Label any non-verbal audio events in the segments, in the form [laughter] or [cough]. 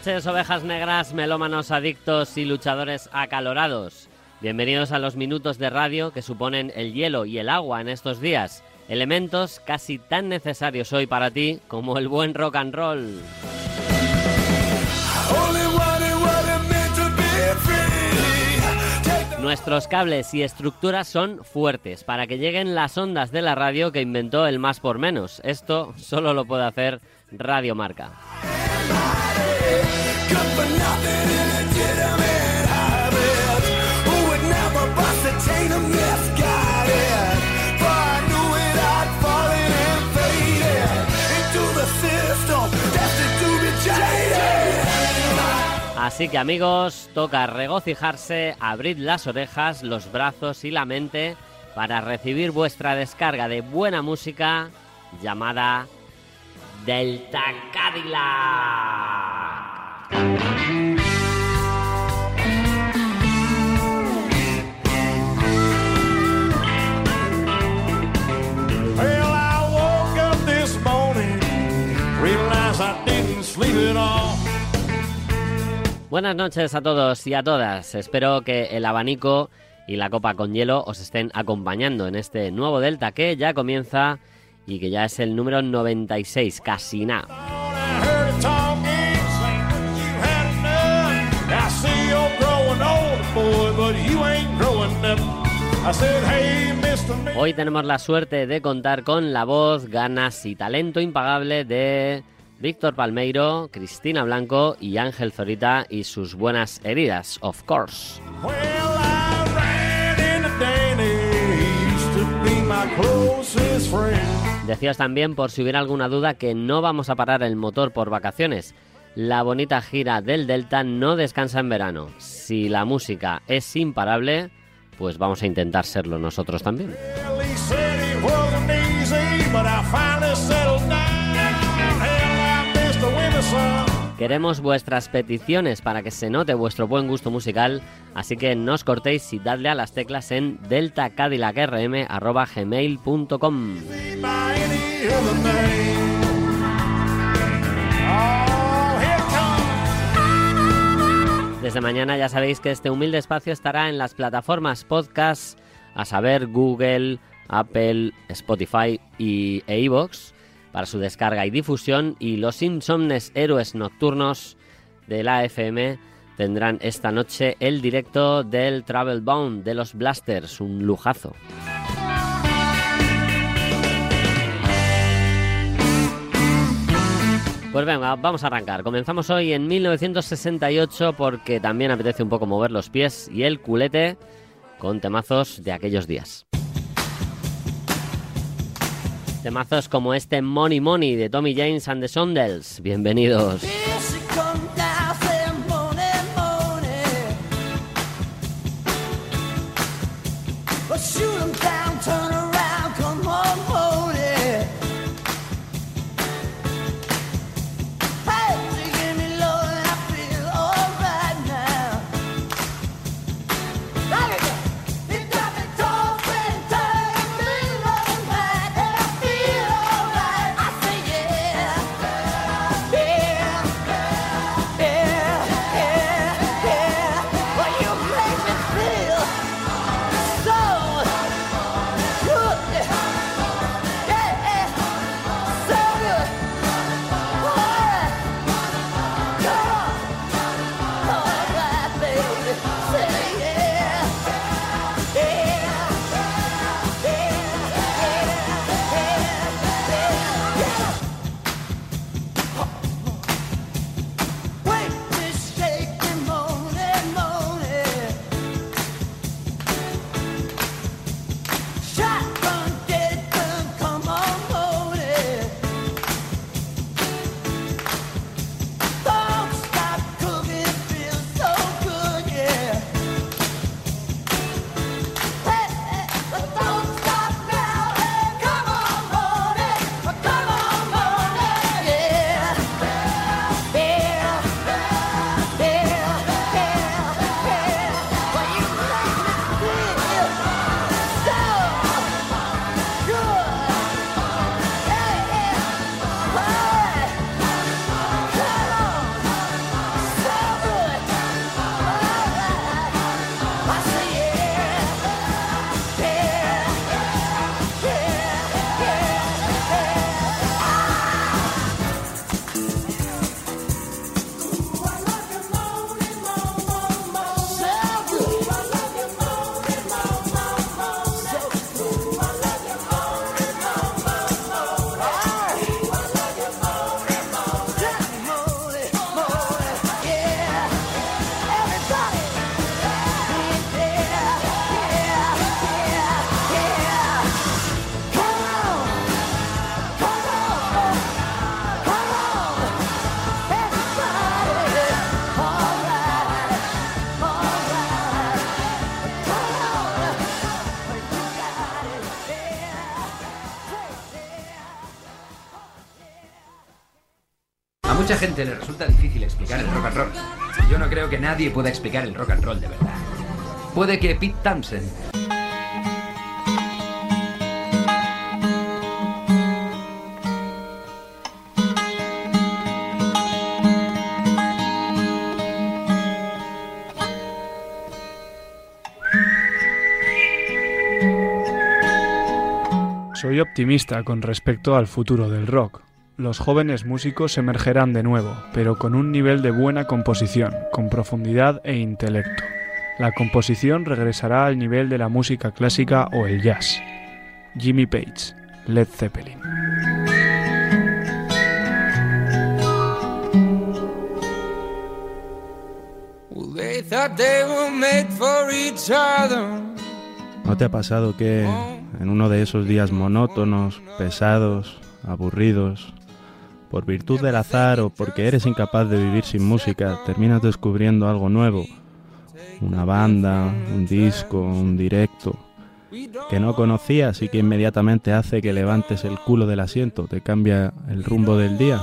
Noches, ovejas negras, melómanos adictos y luchadores acalorados. Bienvenidos a los minutos de radio que suponen el hielo y el agua en estos días, elementos casi tan necesarios hoy para ti como el buen rock and roll. Nuestros cables y estructuras son fuertes para que lleguen las ondas de la radio que inventó el más por menos. Esto solo lo puede hacer Radio Marca. Así que amigos, toca regocijarse, abrid las orejas, los brazos y la mente para recibir vuestra descarga de buena música llamada Delta Cadillac. Buenas noches a todos y a todas. Espero que el abanico y la copa con hielo os estén acompañando en este nuevo Delta que ya comienza y que ya es el número 96, casi nada. Hoy tenemos la suerte de contar con la voz, ganas y talento impagable de Víctor Palmeiro, Cristina Blanco y Ángel Zorita y sus buenas heridas, of course. Decías también, por si hubiera alguna duda, que no vamos a parar el motor por vacaciones. La bonita gira del Delta no descansa en verano. Si la música es imparable, pues vamos a intentar serlo nosotros también. Queremos vuestras peticiones para que se note vuestro buen gusto musical, así que no os cortéis y dadle a las teclas en deltacadillacrm.gmail.com Desde mañana ya sabéis que este humilde espacio estará en las plataformas podcast, a saber Google, Apple, Spotify y, e para su descarga y difusión y los insomnes héroes nocturnos de la FM tendrán esta noche el directo del Travel Bound de los Blasters, un lujazo. Pues venga, vamos a arrancar. Comenzamos hoy en 1968 porque también apetece un poco mover los pies y el culete con temazos de aquellos días. Temazos como este Money Money de Tommy James and the Sondels. Bienvenidos. Mucha gente le resulta difícil explicar el rock and roll. Yo no creo que nadie pueda explicar el rock and roll de verdad. Puede que Pete Thompson. Soy optimista con respecto al futuro del rock. Los jóvenes músicos emergerán de nuevo, pero con un nivel de buena composición, con profundidad e intelecto. La composición regresará al nivel de la música clásica o el jazz. Jimmy Page, Led Zeppelin. ¿No te ha pasado que en uno de esos días monótonos, pesados, aburridos, por virtud del azar o porque eres incapaz de vivir sin música, terminas descubriendo algo nuevo? Una banda, un disco, un directo que no conocías y que inmediatamente hace que levantes el culo del asiento, te cambia el rumbo del día.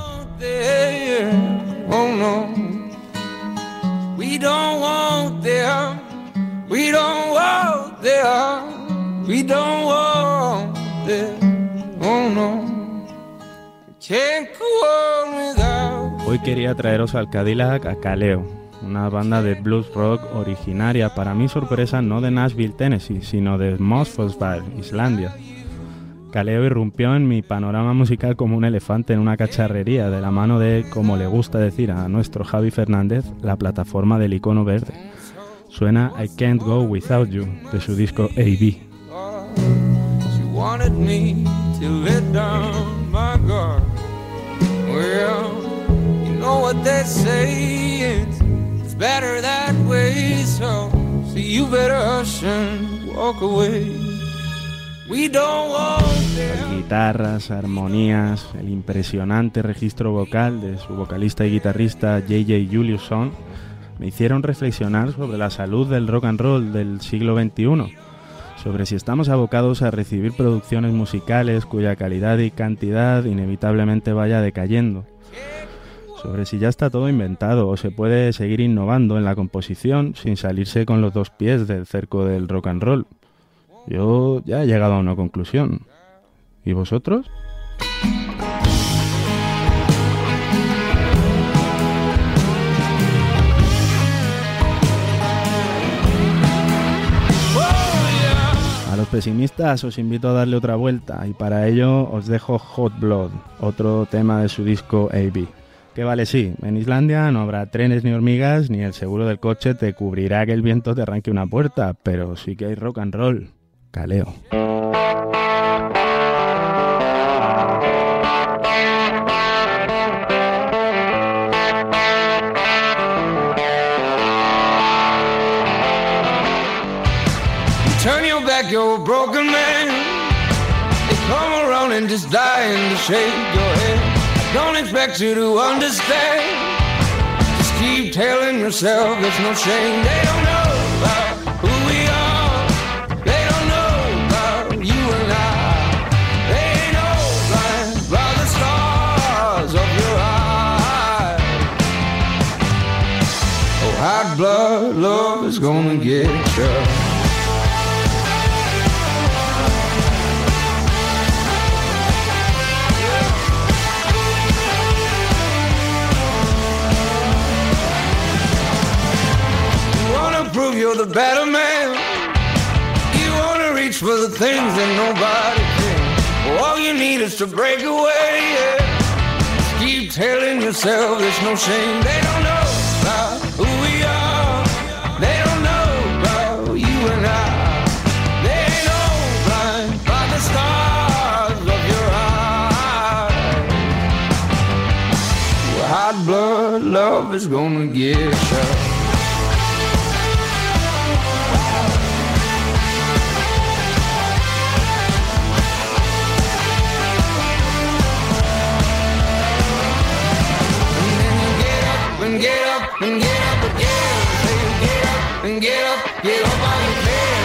Hoy quería traeros al Cadillac a Caleo, una banda de blues rock originaria, para mi sorpresa, no de Nashville, Tennessee, sino de Mosfellsbad, Islandia. Caleo irrumpió en mi panorama musical como un elefante en una cacharrería, de la mano de, como le gusta decir a nuestro Javi Fernández, la plataforma del icono verde. Suena I Can't Go Without You, de su disco AB. Better that way, so, you better walk away. Las guitarras, armonías, el impresionante registro vocal de su vocalista y guitarrista JJ Juliusson me hicieron reflexionar sobre la salud del rock and roll del siglo XXI, sobre si estamos abocados a recibir producciones musicales cuya calidad y cantidad inevitablemente vaya decayendo sobre si ya está todo inventado o se puede seguir innovando en la composición sin salirse con los dos pies del cerco del rock and roll. Yo ya he llegado a una conclusión. ¿Y vosotros? Los pesimistas os invito a darle otra vuelta y para ello os dejo Hot Blood, otro tema de su disco AB. Que vale, sí, en Islandia no habrá trenes ni hormigas, ni el seguro del coche te cubrirá que el viento te arranque una puerta, pero sí que hay rock and roll. Caleo. Your broken man. They come around and just die in the shade your head. Don't expect you to understand. Just keep telling yourself there's no shame. They don't know about who we are. They don't know about you and I. They by the stars of your eyes. Oh, hot blood love is gonna get you. The better man. You wanna reach for the things that nobody can. All you need is to break away. Yeah. Just keep telling yourself there's no shame. They don't know about who we are. They don't know about you and I. They ain't no blind by the stars of your eyes. Hot blood love is gonna get you. And get up and get up again. Say get up and get up, get up while you can.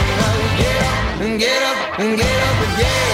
Get up and get up and get up again.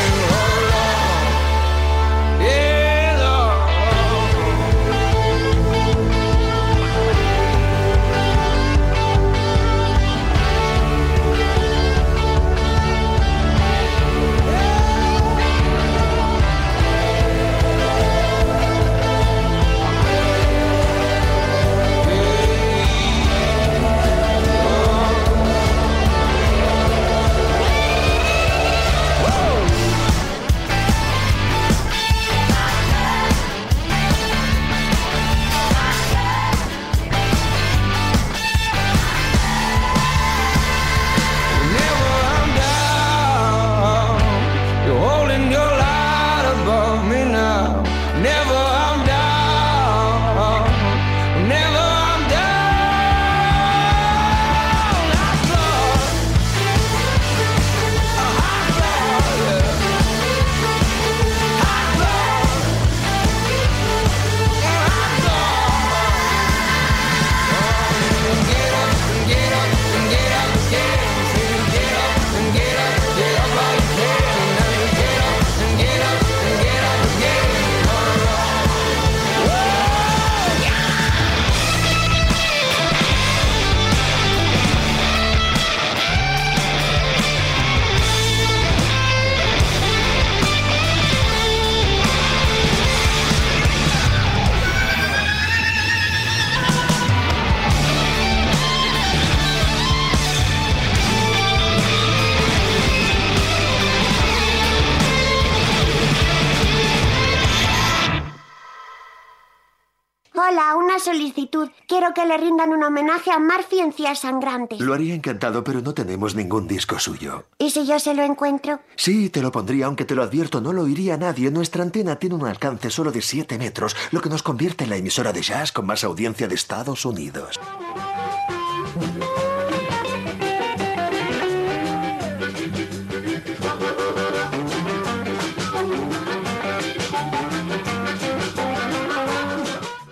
Quiero que le rindan un homenaje a Murphy en Cías Sangrantes. Lo haría encantado, pero no tenemos ningún disco suyo. ¿Y si yo se lo encuentro? Sí, te lo pondría, aunque te lo advierto, no lo oiría nadie. Nuestra antena tiene un alcance solo de 7 metros, lo que nos convierte en la emisora de jazz con más audiencia de Estados Unidos.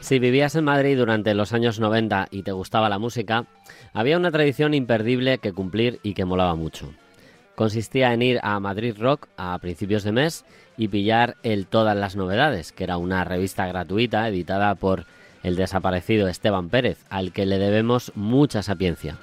Si vivías en Madrid durante los años 90 y te gustaba la música, había una tradición imperdible que cumplir y que molaba mucho. Consistía en ir a Madrid Rock a principios de mes y pillar el Todas las Novedades, que era una revista gratuita editada por el desaparecido Esteban Pérez, al que le debemos mucha sapiencia.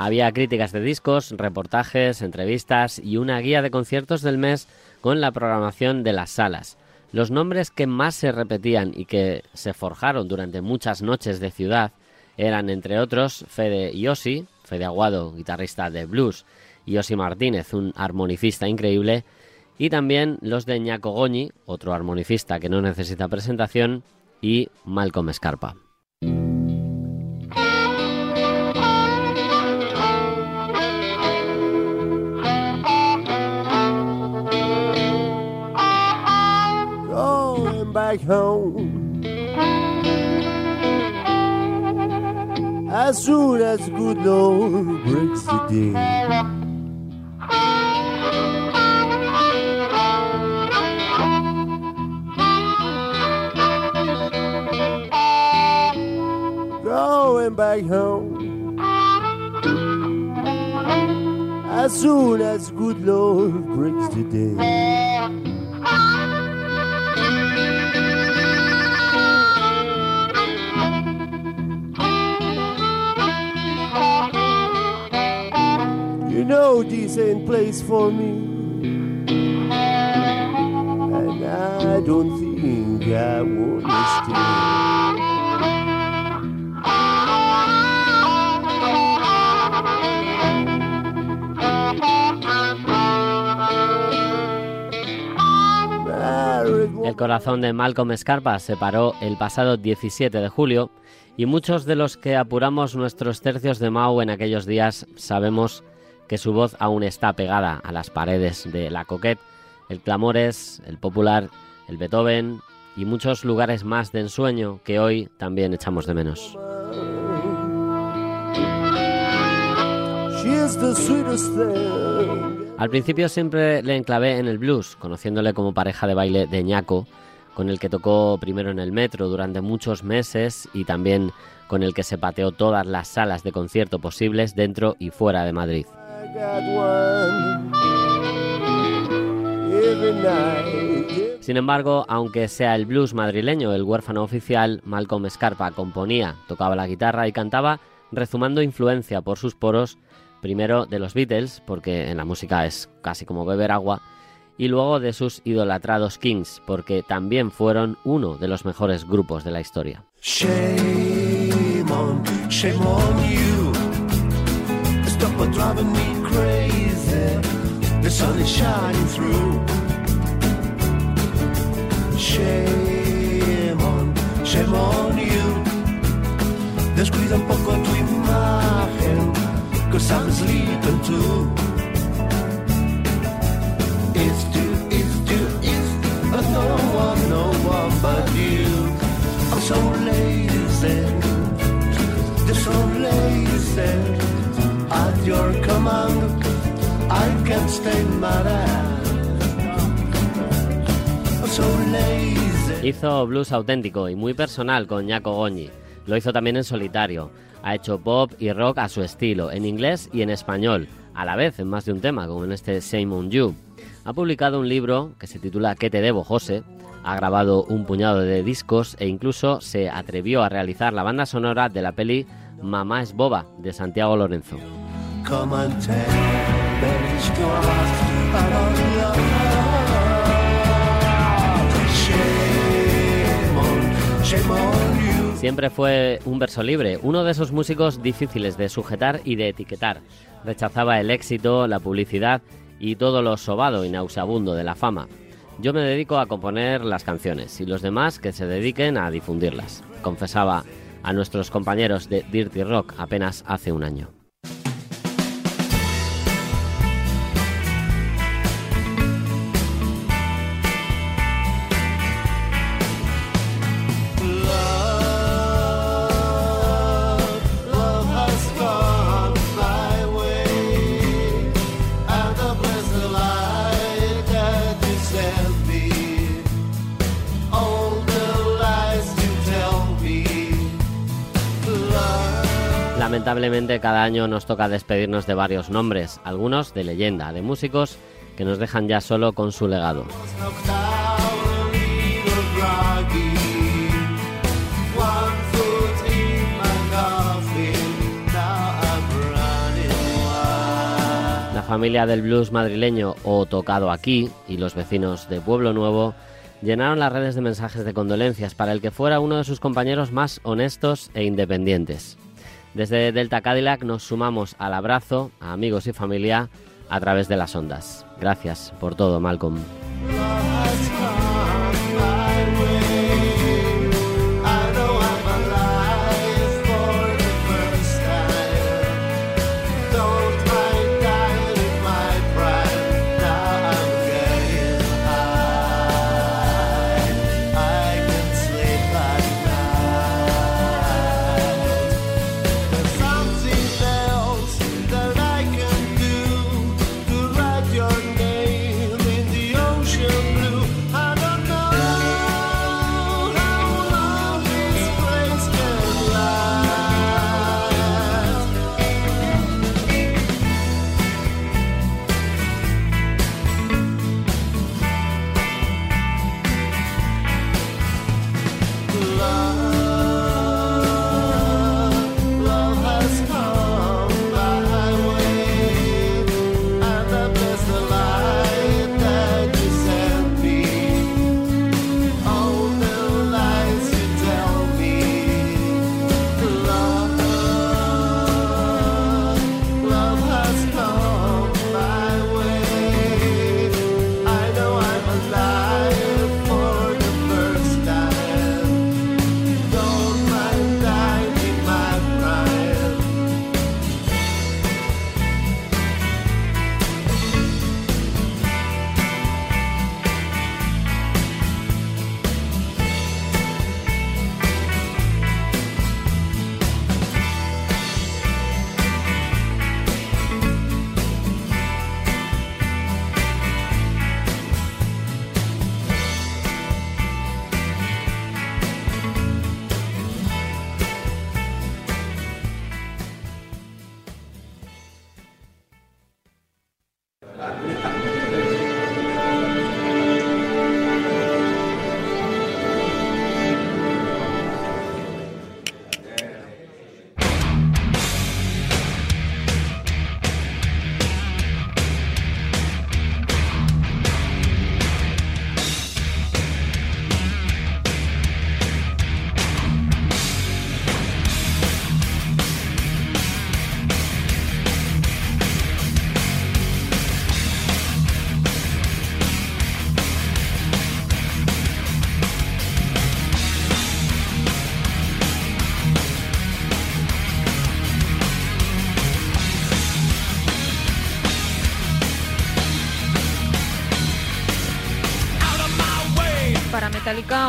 Había críticas de discos, reportajes, entrevistas y una guía de conciertos del mes con la programación de las salas. Los nombres que más se repetían y que se forjaron durante muchas noches de ciudad eran, entre otros, Fede Yossi, Fede Aguado, guitarrista de blues, Yossi Martínez, un armonicista increíble, y también los de Ñaco Goñi, otro armonicista que no necesita presentación, y Malcolm Scarpa. Back home. As soon as good Lord breaks the day. Going back home. As soon as good Lord breaks the day. Place for me. And I don't think I wanna El corazón de Malcolm Scarpa se paró el pasado 17 de julio y muchos de los que apuramos nuestros tercios de Mau en aquellos días sabemos que su voz aún está pegada a las paredes de la Coquette, el Clamores, el Popular, el Beethoven y muchos lugares más de ensueño que hoy también echamos de menos. Al principio siempre le enclavé en el blues, conociéndole como pareja de baile de ñaco, con el que tocó primero en el metro durante muchos meses y también con el que se pateó todas las salas de concierto posibles dentro y fuera de Madrid. Sin embargo, aunque sea el blues madrileño el huérfano oficial, Malcolm Scarpa componía, tocaba la guitarra y cantaba rezumando influencia por sus poros, primero de los Beatles, porque en la música es casi como beber agua, y luego de sus idolatrados Kings, porque también fueron uno de los mejores grupos de la historia. crazy. The sun is shining through. Shame on, shame on you. Descuida un poco tu imagen, cause I'm sleeping too. It's too, it's too, it's too, but no one, no one but you. I'm so lazy, just so lazy. Hizo blues auténtico y muy personal con Ñaco Goñi. Lo hizo también en solitario. Ha hecho pop y rock a su estilo, en inglés y en español, a la vez en más de un tema, como en este Same on You. Ha publicado un libro que se titula ¿Qué te debo, José? Ha grabado un puñado de discos e incluso se atrevió a realizar la banda sonora de la peli Mamá es boba de Santiago Lorenzo. Siempre fue un verso libre, uno de esos músicos difíciles de sujetar y de etiquetar. Rechazaba el éxito, la publicidad y todo lo sobado y nauseabundo de la fama. Yo me dedico a componer las canciones y los demás que se dediquen a difundirlas, confesaba a nuestros compañeros de Dirty Rock apenas hace un año. Lamentablemente cada año nos toca despedirnos de varios nombres, algunos de leyenda, de músicos que nos dejan ya solo con su legado. La familia del blues madrileño o tocado aquí y los vecinos de Pueblo Nuevo llenaron las redes de mensajes de condolencias para el que fuera uno de sus compañeros más honestos e independientes. Desde Delta Cadillac nos sumamos al abrazo a amigos y familia a través de las ondas. Gracias por todo, Malcolm.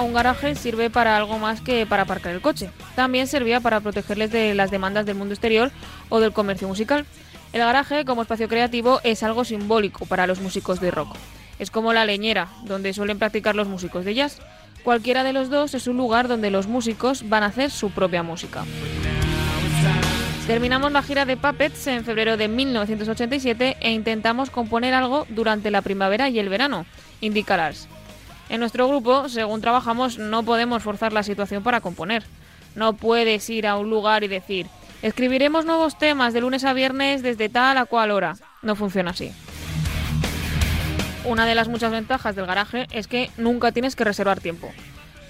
Un garaje sirve para algo más que para aparcar el coche. También servía para protegerles de las demandas del mundo exterior o del comercio musical. El garaje, como espacio creativo, es algo simbólico para los músicos de rock. Es como la leñera, donde suelen practicar los músicos de jazz. Cualquiera de los dos es un lugar donde los músicos van a hacer su propia música. Terminamos la gira de Puppets en febrero de 1987 e intentamos componer algo durante la primavera y el verano, indica Lars. En nuestro grupo, según trabajamos, no podemos forzar la situación para componer. No puedes ir a un lugar y decir, escribiremos nuevos temas de lunes a viernes desde tal a cual hora. No funciona así. Una de las muchas ventajas del garaje es que nunca tienes que reservar tiempo.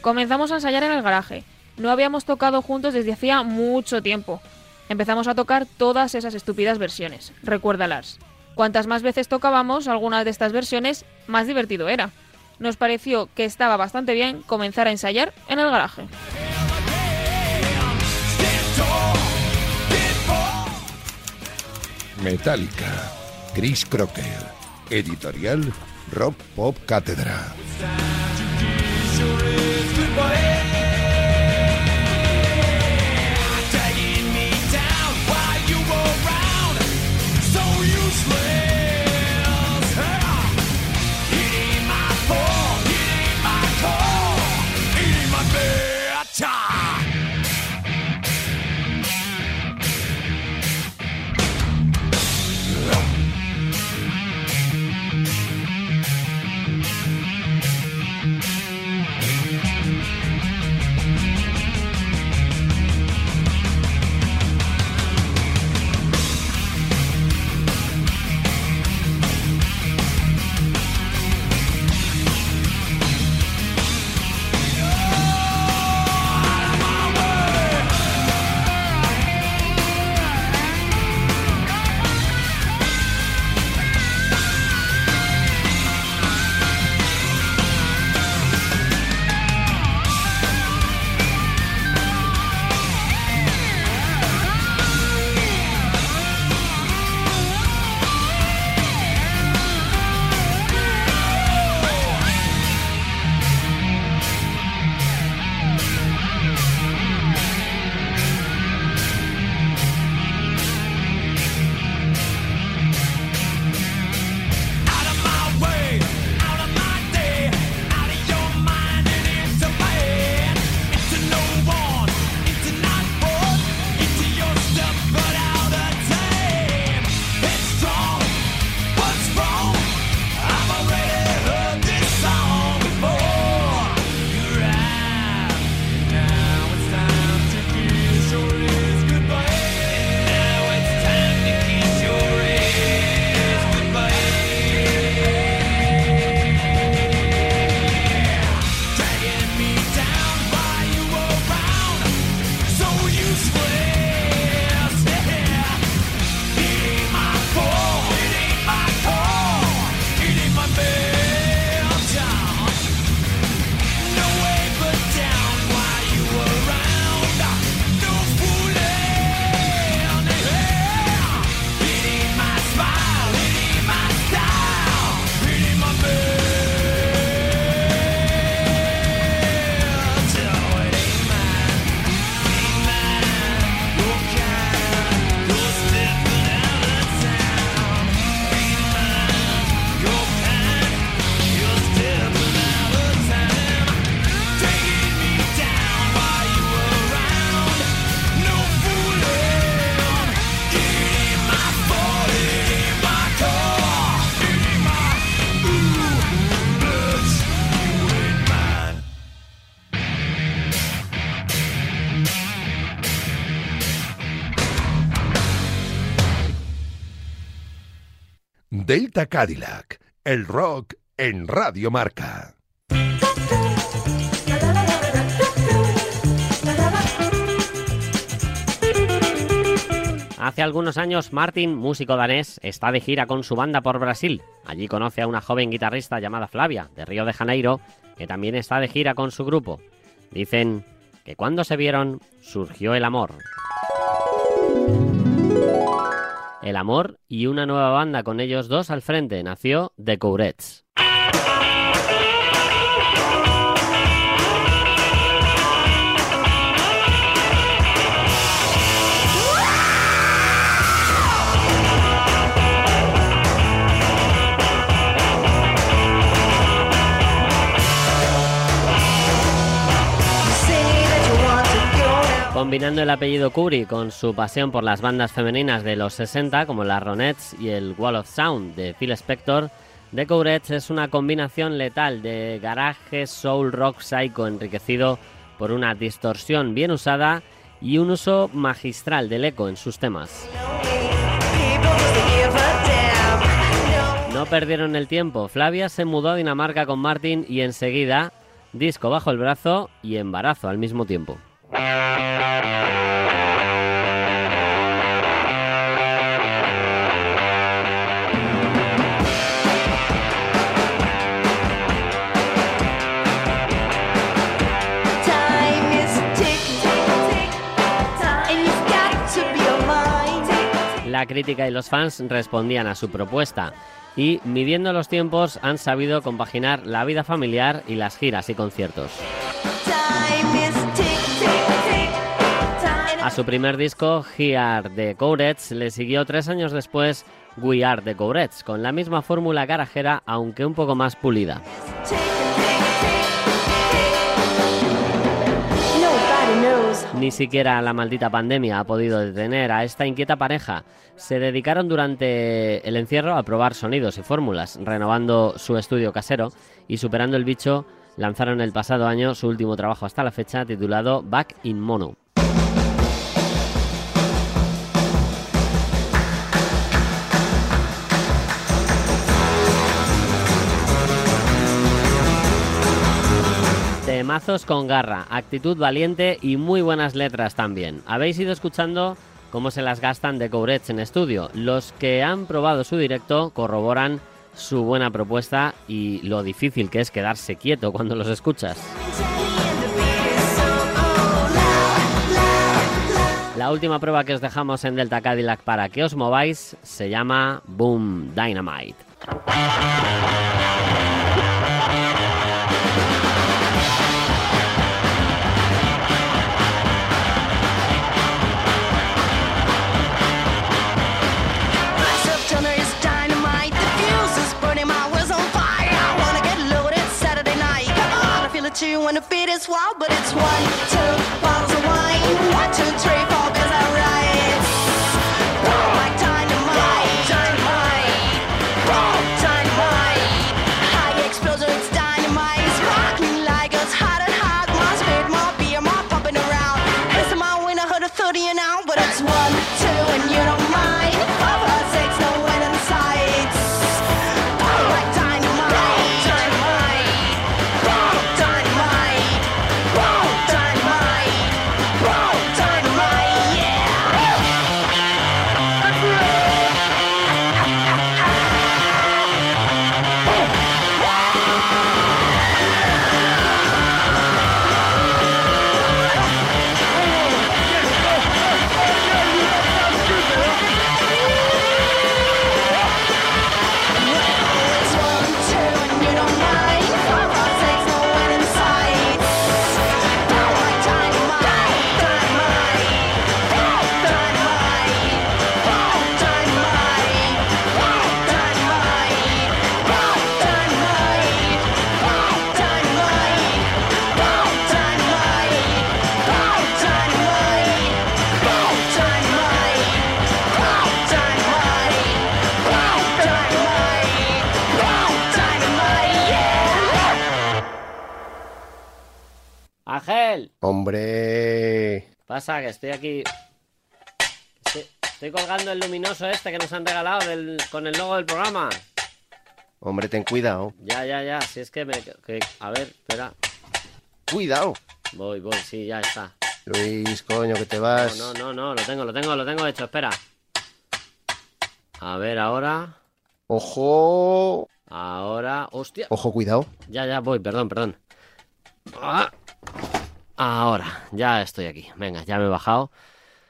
Comenzamos a ensayar en el garaje. No habíamos tocado juntos desde hacía mucho tiempo. Empezamos a tocar todas esas estúpidas versiones. Recuérdalas. Cuantas más veces tocábamos algunas de estas versiones, más divertido era. Nos pareció que estaba bastante bien comenzar a ensayar en el garaje. Metallica, Chris Crocker, editorial Rock Pop Cátedra. Delta Cadillac, el rock en Radio Marca. Hace algunos años, Martin, músico danés, está de gira con su banda por Brasil. Allí conoce a una joven guitarrista llamada Flavia, de Río de Janeiro, que también está de gira con su grupo. Dicen que cuando se vieron, surgió el amor. El amor y una nueva banda con ellos dos al frente nació The Courets. Combinando el apellido Curry con su pasión por las bandas femeninas de los 60 como las Ronettes y el Wall of Sound de Phil Spector, The Courets es una combinación letal de garaje soul rock psycho enriquecido por una distorsión bien usada y un uso magistral del eco en sus temas. No perdieron el tiempo, Flavia se mudó a Dinamarca con Martin y enseguida disco bajo el brazo y embarazo al mismo tiempo. La crítica y los fans respondían a su propuesta y, midiendo los tiempos, han sabido compaginar la vida familiar y las giras y conciertos. Su primer disco, Here de Courage, le siguió tres años después We Are the Courage, con la misma fórmula garajera, aunque un poco más pulida. Ni siquiera la maldita pandemia ha podido detener a esta inquieta pareja. Se dedicaron durante el encierro a probar sonidos y fórmulas, renovando su estudio casero y superando el bicho, lanzaron el pasado año su último trabajo hasta la fecha titulado Back in Mono. Temazos con garra, actitud valiente y muy buenas letras también. Habéis ido escuchando cómo se las gastan de Courage en estudio. Los que han probado su directo corroboran su buena propuesta y lo difícil que es quedarse quieto cuando los escuchas. La última prueba que os dejamos en Delta Cadillac para que os mováis se llama Boom Dynamite. Pasa que estoy aquí. Estoy, estoy colgando el luminoso este que nos han regalado del- con el logo del programa. Hombre, ten cuidado. Ya, ya, ya. Si es que me. que- a ver, espera. Cuidado. Voy, voy, sí, ya está. Luis, coño, que te vas. No, no, no, lo tengo, lo tengo, lo tengo hecho, espera. A ver, ahora. Ojo. Ahora. ¡Hostia! Ojo, cuidado. Ya, ya voy, perdón, perdón. Ah. Ahora, ya estoy aquí. Venga, ya me he bajado.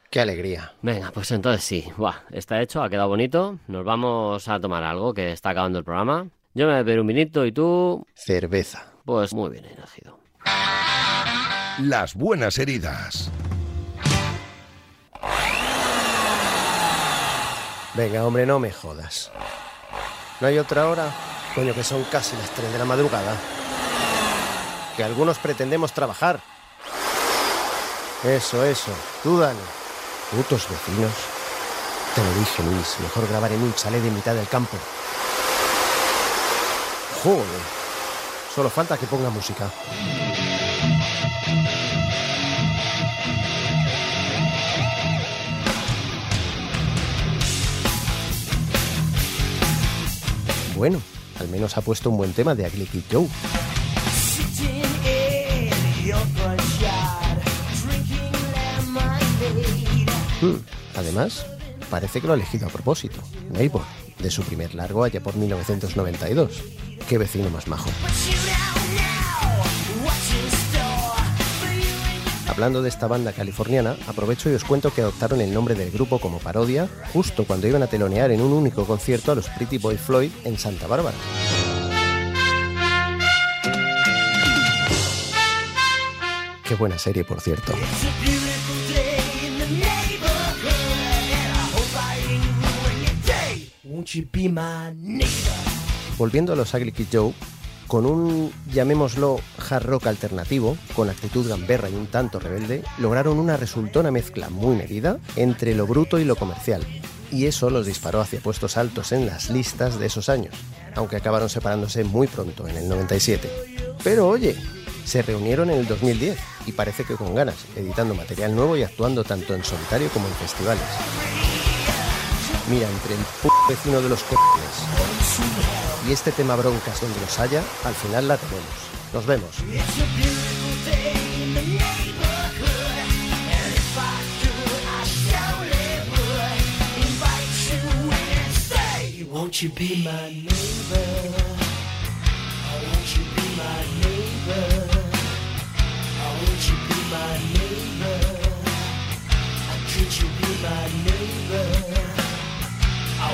Qué alegría. Venga, pues entonces sí. Buah, está hecho, ha quedado bonito. Nos vamos a tomar algo, que está acabando el programa. Yo me voy a beber un vinito y tú. Cerveza. Pues muy bien elegido. Las buenas heridas. Venga, hombre, no me jodas. ¿No hay otra hora? Coño, que son casi las 3 de la madrugada. Que algunos pretendemos trabajar. Eso, eso. Tú dale. Putos vecinos. Te lo dije, Luis. Mejor grabar en un chalet de mitad del campo. Joder. Solo falta que ponga música. Bueno, al menos ha puesto un buen tema de Kid Joe. Hmm, Además, parece que lo ha elegido a propósito. Neighbor, de su primer largo allá por 1992. Qué vecino más majo. Hablando de esta banda californiana, aprovecho y os cuento que adoptaron el nombre del grupo como parodia justo cuando iban a telonear en un único concierto a los Pretty Boy Floyd en Santa Bárbara. Qué buena serie, por cierto. Volviendo a los Ugly Kid Joe, con un, llamémoslo, hard rock alternativo, con actitud gamberra y un tanto rebelde, lograron una resultona mezcla muy medida entre lo bruto y lo comercial. Y eso los disparó hacia puestos altos en las listas de esos años, aunque acabaron separándose muy pronto, en el 97. Pero oye, se reunieron en el 2010 y parece que con ganas, editando material nuevo y actuando tanto en solitario como en festivales. Mira, entre el p vecino de los cojones y este tema broncas donde los haya, al final la tenemos. Nos vemos. Won't my neighbor? Oh, won't you be my neighbor? Oh, won't you be my neighbor? Oh, could you be my neighbor?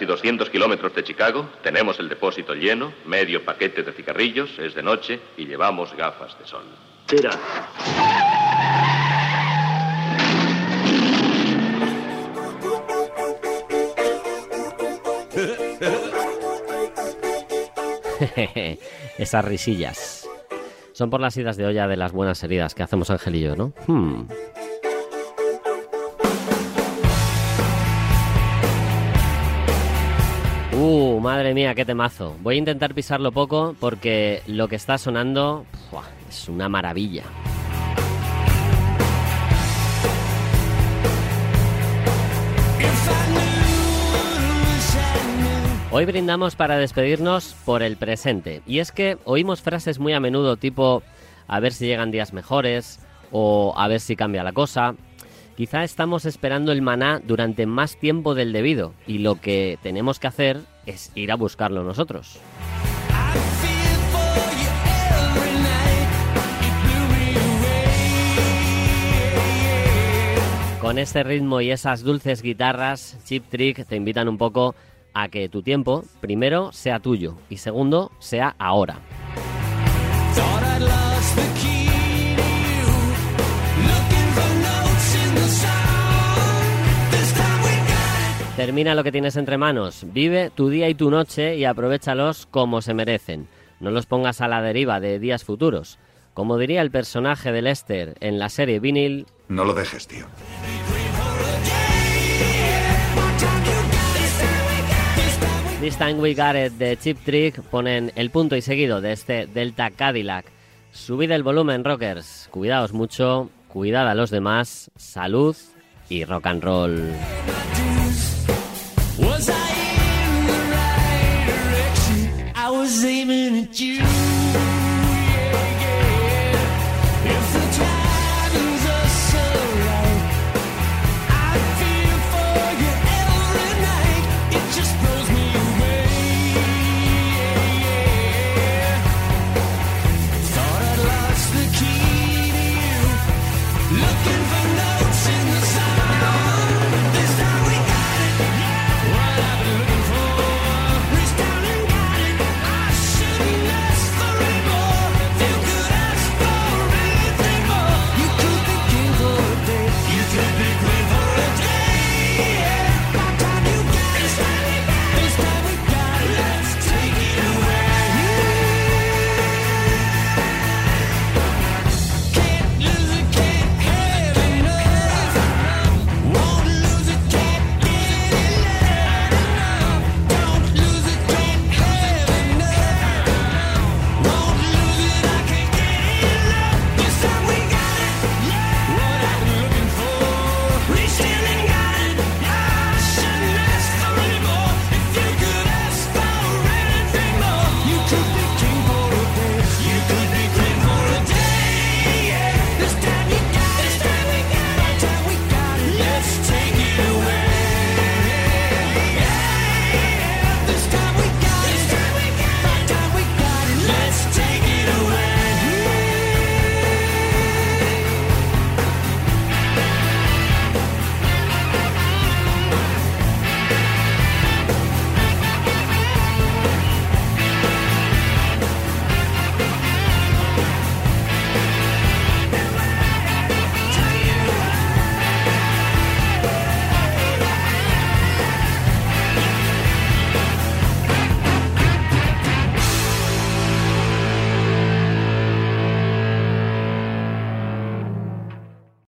casi 200 kilómetros de Chicago, tenemos el depósito lleno, medio paquete de cigarrillos, es de noche y llevamos gafas de sol. Tira. [laughs] Esas risillas. Son por las idas de olla de las buenas heridas que hacemos Ángel y yo, ¿no? Hmm. Uh, madre mía, qué temazo. Voy a intentar pisarlo poco porque lo que está sonando es una maravilla. Hoy brindamos para despedirnos por el presente. Y es que oímos frases muy a menudo tipo a ver si llegan días mejores o a ver si cambia la cosa. Quizá estamos esperando el maná durante más tiempo del debido y lo que tenemos que hacer es ir a buscarlo nosotros. Con este ritmo y esas dulces guitarras, Chip Trick te invitan un poco a que tu tiempo, primero, sea tuyo y segundo, sea ahora. Termina lo que tienes entre manos, vive tu día y tu noche y aprovechalos como se merecen. No los pongas a la deriva de días futuros. Como diría el personaje de Lester en la serie Vinyl, No lo dejes, tío. This Time We Got It de Chip Trick ponen el punto y seguido de este Delta Cadillac. Subid el volumen, rockers. Cuidaos mucho, cuidad a los demás, salud y rock and roll. you.